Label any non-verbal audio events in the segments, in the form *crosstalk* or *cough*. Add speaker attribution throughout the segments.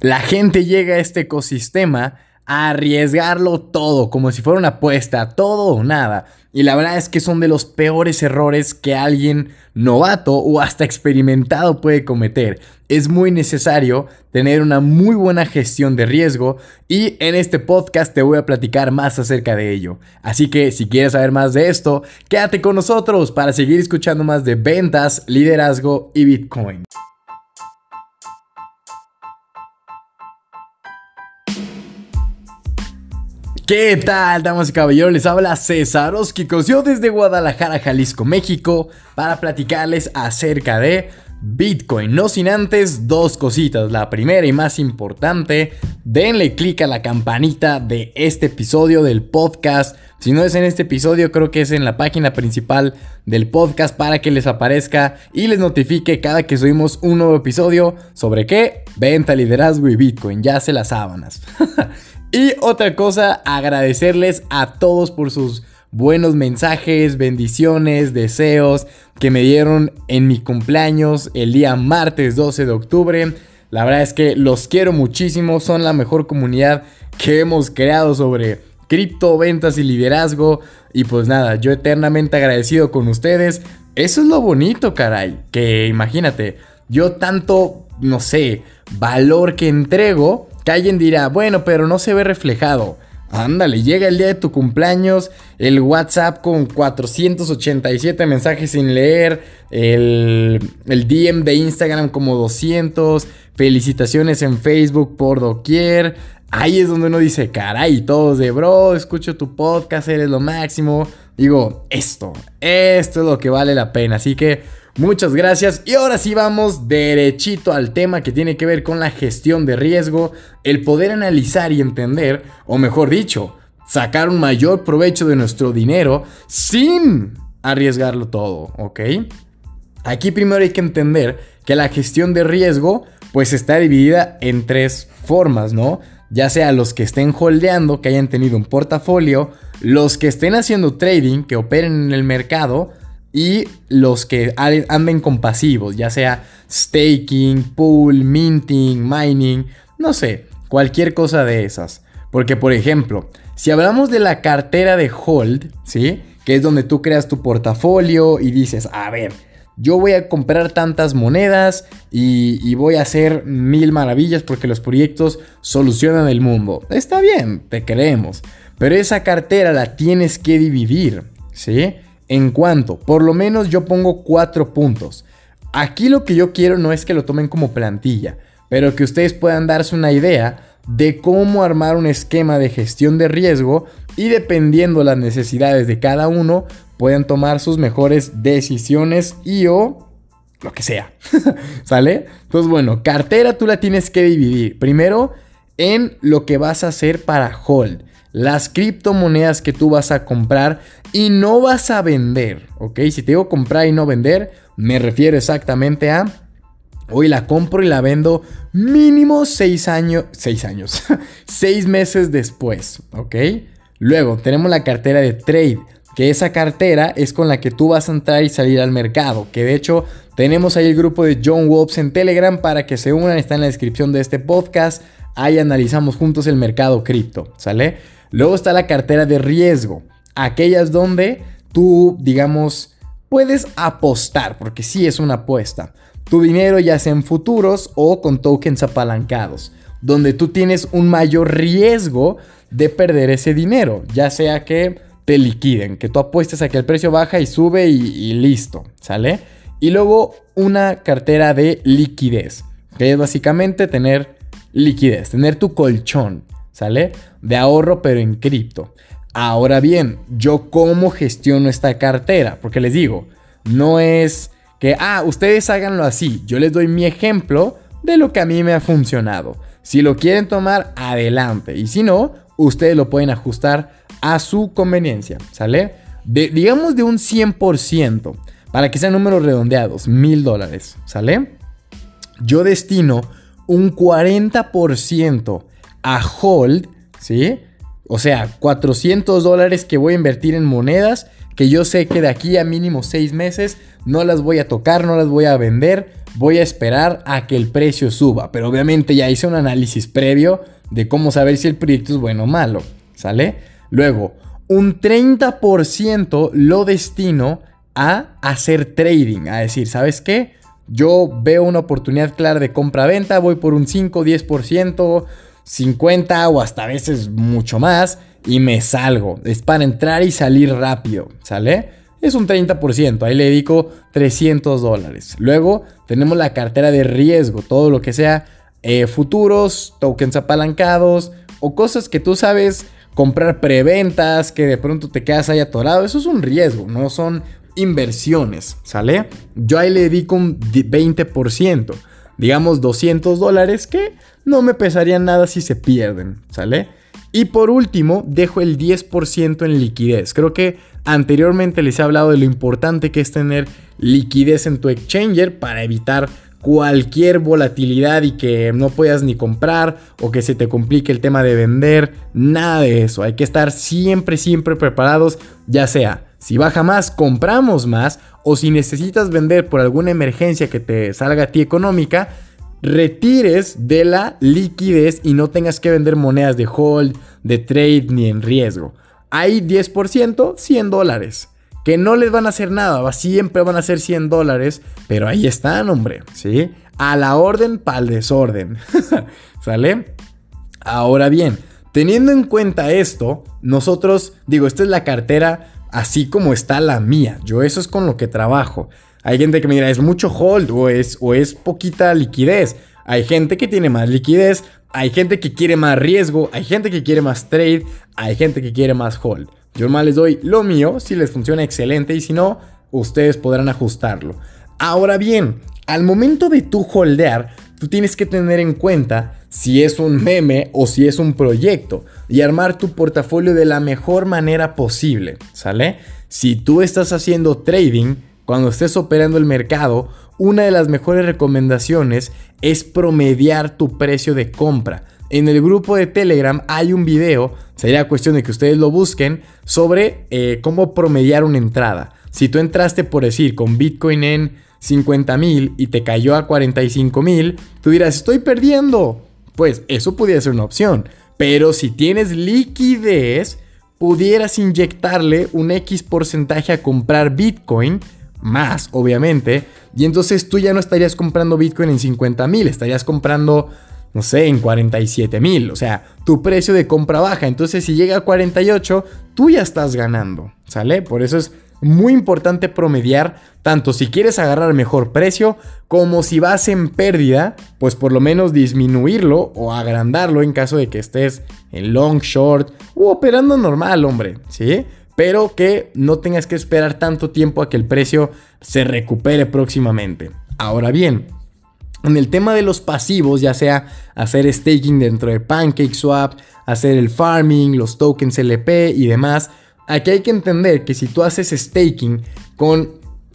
Speaker 1: La gente llega a este ecosistema a arriesgarlo todo, como si fuera una apuesta, todo o nada. Y la verdad es que son de los peores errores que alguien novato o hasta experimentado puede cometer. Es muy necesario tener una muy buena gestión de riesgo y en este podcast te voy a platicar más acerca de ello. Así que si quieres saber más de esto, quédate con nosotros para seguir escuchando más de ventas, liderazgo y Bitcoin. ¿Qué tal, damas y caballeros? Les habla César Oskikos, yo desde Guadalajara, Jalisco, México, para platicarles acerca de Bitcoin. No sin antes dos cositas. La primera y más importante, denle click a la campanita de este episodio del podcast. Si no es en este episodio, creo que es en la página principal del podcast para que les aparezca y les notifique cada que subimos un nuevo episodio sobre qué? Venta, liderazgo y Bitcoin. Ya se las sábanas. *laughs* Y otra cosa, agradecerles a todos por sus buenos mensajes, bendiciones, deseos que me dieron en mi cumpleaños el día martes 12 de octubre. La verdad es que los quiero muchísimo, son la mejor comunidad que hemos creado sobre cripto, ventas y liderazgo. Y pues nada, yo eternamente agradecido con ustedes. Eso es lo bonito, caray. Que imagínate, yo tanto, no sé, valor que entrego que alguien dirá, bueno, pero no se ve reflejado. Ándale, llega el día de tu cumpleaños, el WhatsApp con 487 mensajes sin leer, el, el DM de Instagram como 200, felicitaciones en Facebook por doquier. Ahí es donde uno dice, caray, todos de bro, escucho tu podcast, eres lo máximo. Digo, esto, esto es lo que vale la pena. Así que Muchas gracias y ahora sí vamos derechito al tema que tiene que ver con la gestión de riesgo, el poder analizar y entender, o mejor dicho, sacar un mayor provecho de nuestro dinero sin arriesgarlo todo, ¿ok? Aquí primero hay que entender que la gestión de riesgo pues está dividida en tres formas, ¿no? Ya sea los que estén holdeando, que hayan tenido un portafolio, los que estén haciendo trading, que operen en el mercado, y los que anden con pasivos, ya sea staking, pool, minting, mining, no sé, cualquier cosa de esas. Porque por ejemplo, si hablamos de la cartera de hold, ¿sí? Que es donde tú creas tu portafolio y dices, a ver, yo voy a comprar tantas monedas y, y, voy a hacer mil maravillas porque los proyectos solucionan el mundo. Está bien, te creemos. Pero esa cartera la tienes que dividir, ¿sí? En cuanto, por lo menos yo pongo cuatro puntos. Aquí lo que yo quiero no es que lo tomen como plantilla, pero que ustedes puedan darse una idea de cómo armar un esquema de gestión de riesgo y dependiendo las necesidades de cada uno, puedan tomar sus mejores decisiones y o lo que sea. *laughs* ¿Sale? Entonces, bueno, cartera tú la tienes que dividir. Primero, en lo que vas a hacer para hold las criptomonedas que tú vas a comprar y no vas a vender, ¿ok? Si te digo comprar y no vender, me refiero exactamente a hoy la compro y la vendo mínimo 6 años, 6 años, 6 meses después, ¿ok? Luego tenemos la cartera de trade, que esa cartera es con la que tú vas a entrar y salir al mercado, que de hecho tenemos ahí el grupo de John Wolves en Telegram para que se unan, está en la descripción de este podcast, ahí analizamos juntos el mercado cripto, ¿sale? Luego está la cartera de riesgo, aquellas donde tú, digamos, puedes apostar, porque sí es una apuesta. Tu dinero ya sea en futuros o con tokens apalancados, donde tú tienes un mayor riesgo de perder ese dinero, ya sea que te liquiden, que tú apuestes a que el precio baja y sube y, y listo, ¿sale? Y luego una cartera de liquidez, que es básicamente tener liquidez, tener tu colchón. ¿sale? De ahorro, pero en cripto. Ahora bien, yo cómo gestiono esta cartera, porque les digo, no es que, ah, ustedes háganlo así, yo les doy mi ejemplo de lo que a mí me ha funcionado. Si lo quieren tomar, adelante, y si no, ustedes lo pueden ajustar a su conveniencia, ¿sale? digamos de un 100%, para que sean números redondeados, mil dólares, ¿sale? Yo destino un 40% a hold, ¿sí? O sea, 400 dólares que voy a invertir en monedas que yo sé que de aquí a mínimo 6 meses no las voy a tocar, no las voy a vender voy a esperar a que el precio suba. Pero obviamente ya hice un análisis previo de cómo saber si el proyecto es bueno o malo. ¿Sale? Luego, un 30% lo destino a hacer trading. A decir, ¿sabes qué? Yo veo una oportunidad clara de compra-venta, voy por un 5, 10%, 50 o hasta a veces mucho más y me salgo. Es para entrar y salir rápido, ¿sale? Es un 30%, ahí le dedico 300 dólares. Luego tenemos la cartera de riesgo, todo lo que sea eh, futuros, tokens apalancados o cosas que tú sabes comprar preventas, que de pronto te quedas ahí atorado. Eso es un riesgo, no son inversiones, ¿sale? Yo ahí le dedico un 20%, digamos 200 dólares que no me pesarían nada si se pierden, ¿sale? Y por último, dejo el 10% en liquidez. Creo que anteriormente les he hablado de lo importante que es tener liquidez en tu exchanger para evitar cualquier volatilidad y que no puedas ni comprar o que se te complique el tema de vender, nada de eso. Hay que estar siempre, siempre preparados, ya sea si baja más, compramos más o si necesitas vender por alguna emergencia que te salga a ti económica, retires de la liquidez y no tengas que vender monedas de hold, de trade ni en riesgo. Hay 10%, 100 dólares que no les van a hacer nada, siempre van a ser 100 dólares, pero ahí están, hombre, ¿sí? A la orden para el desorden, *laughs* ¿sale? Ahora bien, teniendo en cuenta esto, nosotros, digo, esta es la cartera así como está la mía, yo eso es con lo que trabajo. Hay gente que me dirá, es mucho hold o es, o es poquita liquidez. Hay gente que tiene más liquidez, hay gente que quiere más riesgo, hay gente que quiere más trade, hay gente que quiere más hold. Yo más les doy lo mío, si les funciona excelente y si no, ustedes podrán ajustarlo. Ahora bien, al momento de tú holdear, tú tienes que tener en cuenta si es un meme o si es un proyecto y armar tu portafolio de la mejor manera posible, ¿sale? Si tú estás haciendo trading, cuando estés operando el mercado, una de las mejores recomendaciones es promediar tu precio de compra. En el grupo de Telegram hay un video, sería cuestión de que ustedes lo busquen, sobre eh, cómo promediar una entrada. Si tú entraste por decir con Bitcoin en 50 mil y te cayó a 45 mil, tú dirás, estoy perdiendo. Pues eso podría ser una opción. Pero si tienes liquidez, pudieras inyectarle un X porcentaje a comprar Bitcoin, más obviamente, y entonces tú ya no estarías comprando Bitcoin en 50 mil, estarías comprando no sé, en 47 mil. O sea, tu precio de compra baja. Entonces, si llega a 48, tú ya estás ganando. ¿Sale? Por eso es muy importante promediar, tanto si quieres agarrar mejor precio, como si vas en pérdida, pues por lo menos disminuirlo o agrandarlo en caso de que estés en long, short u operando normal, hombre. ¿Sí? Pero que no tengas que esperar tanto tiempo a que el precio se recupere próximamente. Ahora bien, en el tema de los pasivos, ya sea hacer staking dentro de PancakeSwap, hacer el farming, los tokens LP y demás, aquí hay que entender que si tú haces staking con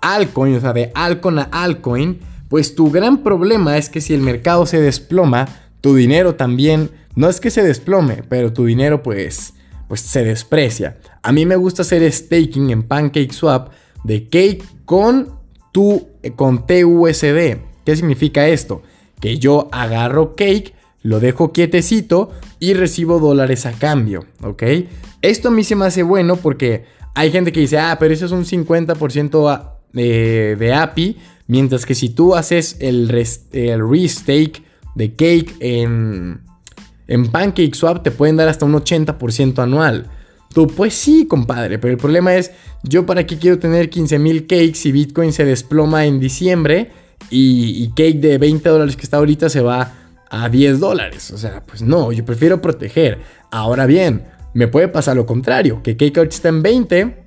Speaker 1: altcoin, o sea, de altcoin a altcoin, pues tu gran problema es que si el mercado se desploma, tu dinero también, no es que se desplome, pero tu dinero pues, pues se desprecia. A mí me gusta hacer staking en PancakeSwap de Cake con tu, con TUSD. ¿Qué significa esto? Que yo agarro cake, lo dejo quietecito y recibo dólares a cambio, ¿ok? Esto a mí se me hace bueno porque hay gente que dice, ah, pero eso es un 50% de, de, API, mientras que si tú haces el, el restake de cake en, en PancakeSwap te pueden dar hasta un 80% anual. Tú, pues sí, compadre, pero el problema es, yo para qué quiero tener 15.000 cakes si Bitcoin se desploma en diciembre y, cake de 20 dólares que está ahorita se va a 10 dólares. O sea, pues no, yo prefiero proteger. Ahora bien, me puede pasar lo contrario, que cake ahorita está en 20,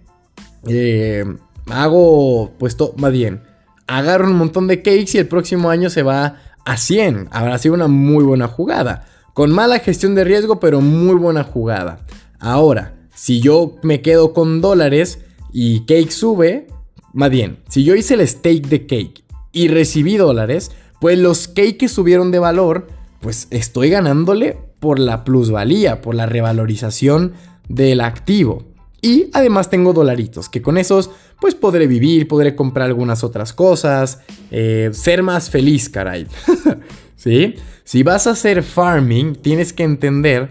Speaker 1: eh, hago, pues, más bien, agarro un montón de cakes y el próximo año se va a 100. Habrá sido una muy buena jugada. Con mala gestión de riesgo, pero muy buena jugada. Ahora, si yo me quedo con dólares y Cake sube, más bien, si yo hice el stake de Cake y recibí dólares, pues los cakes subieron de valor, pues estoy ganándole por la plusvalía, por la revalorización del activo. Y además tengo dolaritos, que con esos pues podré vivir, podré comprar algunas otras cosas, eh, ser más feliz, caray. *laughs* ¿Sí? Si vas a hacer farming, tienes que entender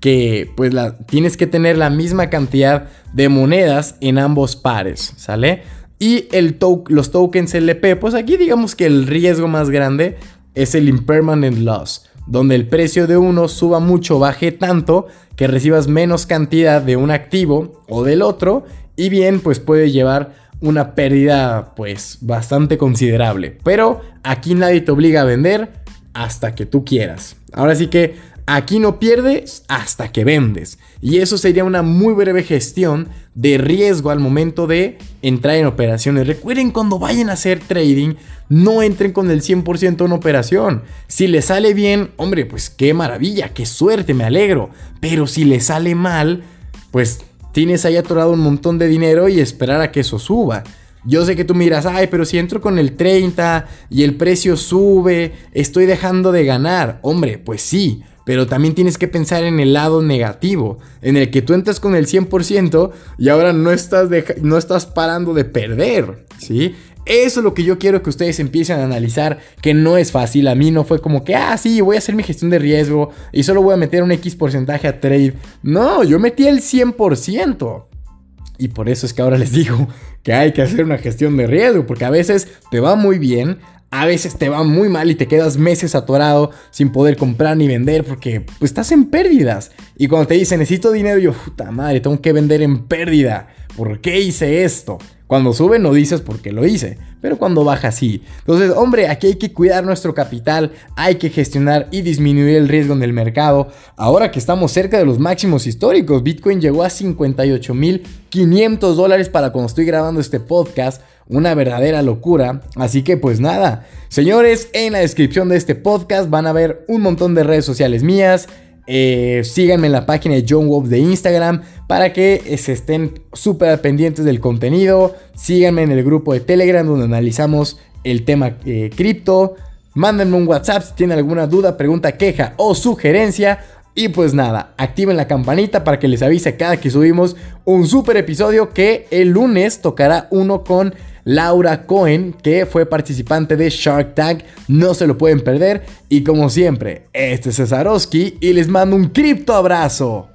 Speaker 1: que pues tienes que tener la misma cantidad de monedas en ambos pares, ¿sale? Y el los tokens LP, pues aquí digamos que el riesgo más grande es el impermanent loss, donde el precio de uno suba mucho, baje tanto que recibas menos cantidad de un activo o del otro y bien pues puede llevar una pérdida pues bastante considerable. Pero aquí nadie te obliga a vender hasta que tú quieras. Ahora sí que Aquí no pierdes hasta que vendes. Y eso sería una muy breve gestión de riesgo al momento de entrar en operaciones. Recuerden cuando vayan a hacer trading, no entren con el 100% en operación. Si le sale bien, hombre, pues qué maravilla, qué suerte, me alegro. Pero si le sale mal, pues tienes ahí atorado un montón de dinero y esperar a que eso suba. Yo sé que tú miras, ay, pero si entro con el 30 y el precio sube, estoy dejando de ganar. Hombre, pues sí, pero también tienes que pensar en el lado negativo, en el que tú entras con el 100% y ahora no estás, no estás parando de perder, ¿sí? Eso es lo que yo quiero que ustedes empiecen a analizar, que no es fácil. A mí no fue como que, ah, sí, voy a hacer mi gestión de riesgo y solo voy a meter un X porcentaje a trade. No, yo metí el 100%. Y por eso es que ahora les digo que hay que hacer una gestión de riesgo, porque a veces te va muy bien, a veces te va muy mal y te quedas meses atorado sin poder comprar ni vender porque pues, estás en pérdidas. Y cuando te dicen necesito dinero, yo, puta madre, tengo que vender en pérdida. ¿Por qué hice esto? Cuando sube no dices por qué lo hice, pero cuando baja sí. Entonces, hombre, aquí hay que cuidar nuestro capital, hay que gestionar y disminuir el riesgo en el mercado. Ahora que estamos cerca de los máximos históricos, Bitcoin llegó a 58.500 dólares para cuando estoy grabando este podcast una verdadera locura. Así que pues nada, señores, en la descripción de este podcast van a ver un montón de redes sociales mías. Eh, síganme en la página de John Wolf de Instagram para que se estén súper pendientes del contenido. Síganme en el grupo de Telegram donde analizamos el tema eh, cripto. Mándenme un WhatsApp si tienen alguna duda, pregunta, queja o sugerencia. Y pues nada, activen la campanita para que les avise cada que subimos un super episodio que el lunes tocará uno con Laura Cohen, que fue participante de Shark Tank. No se lo pueden perder. Y como siempre, este es Cesarowski y les mando un cripto abrazo.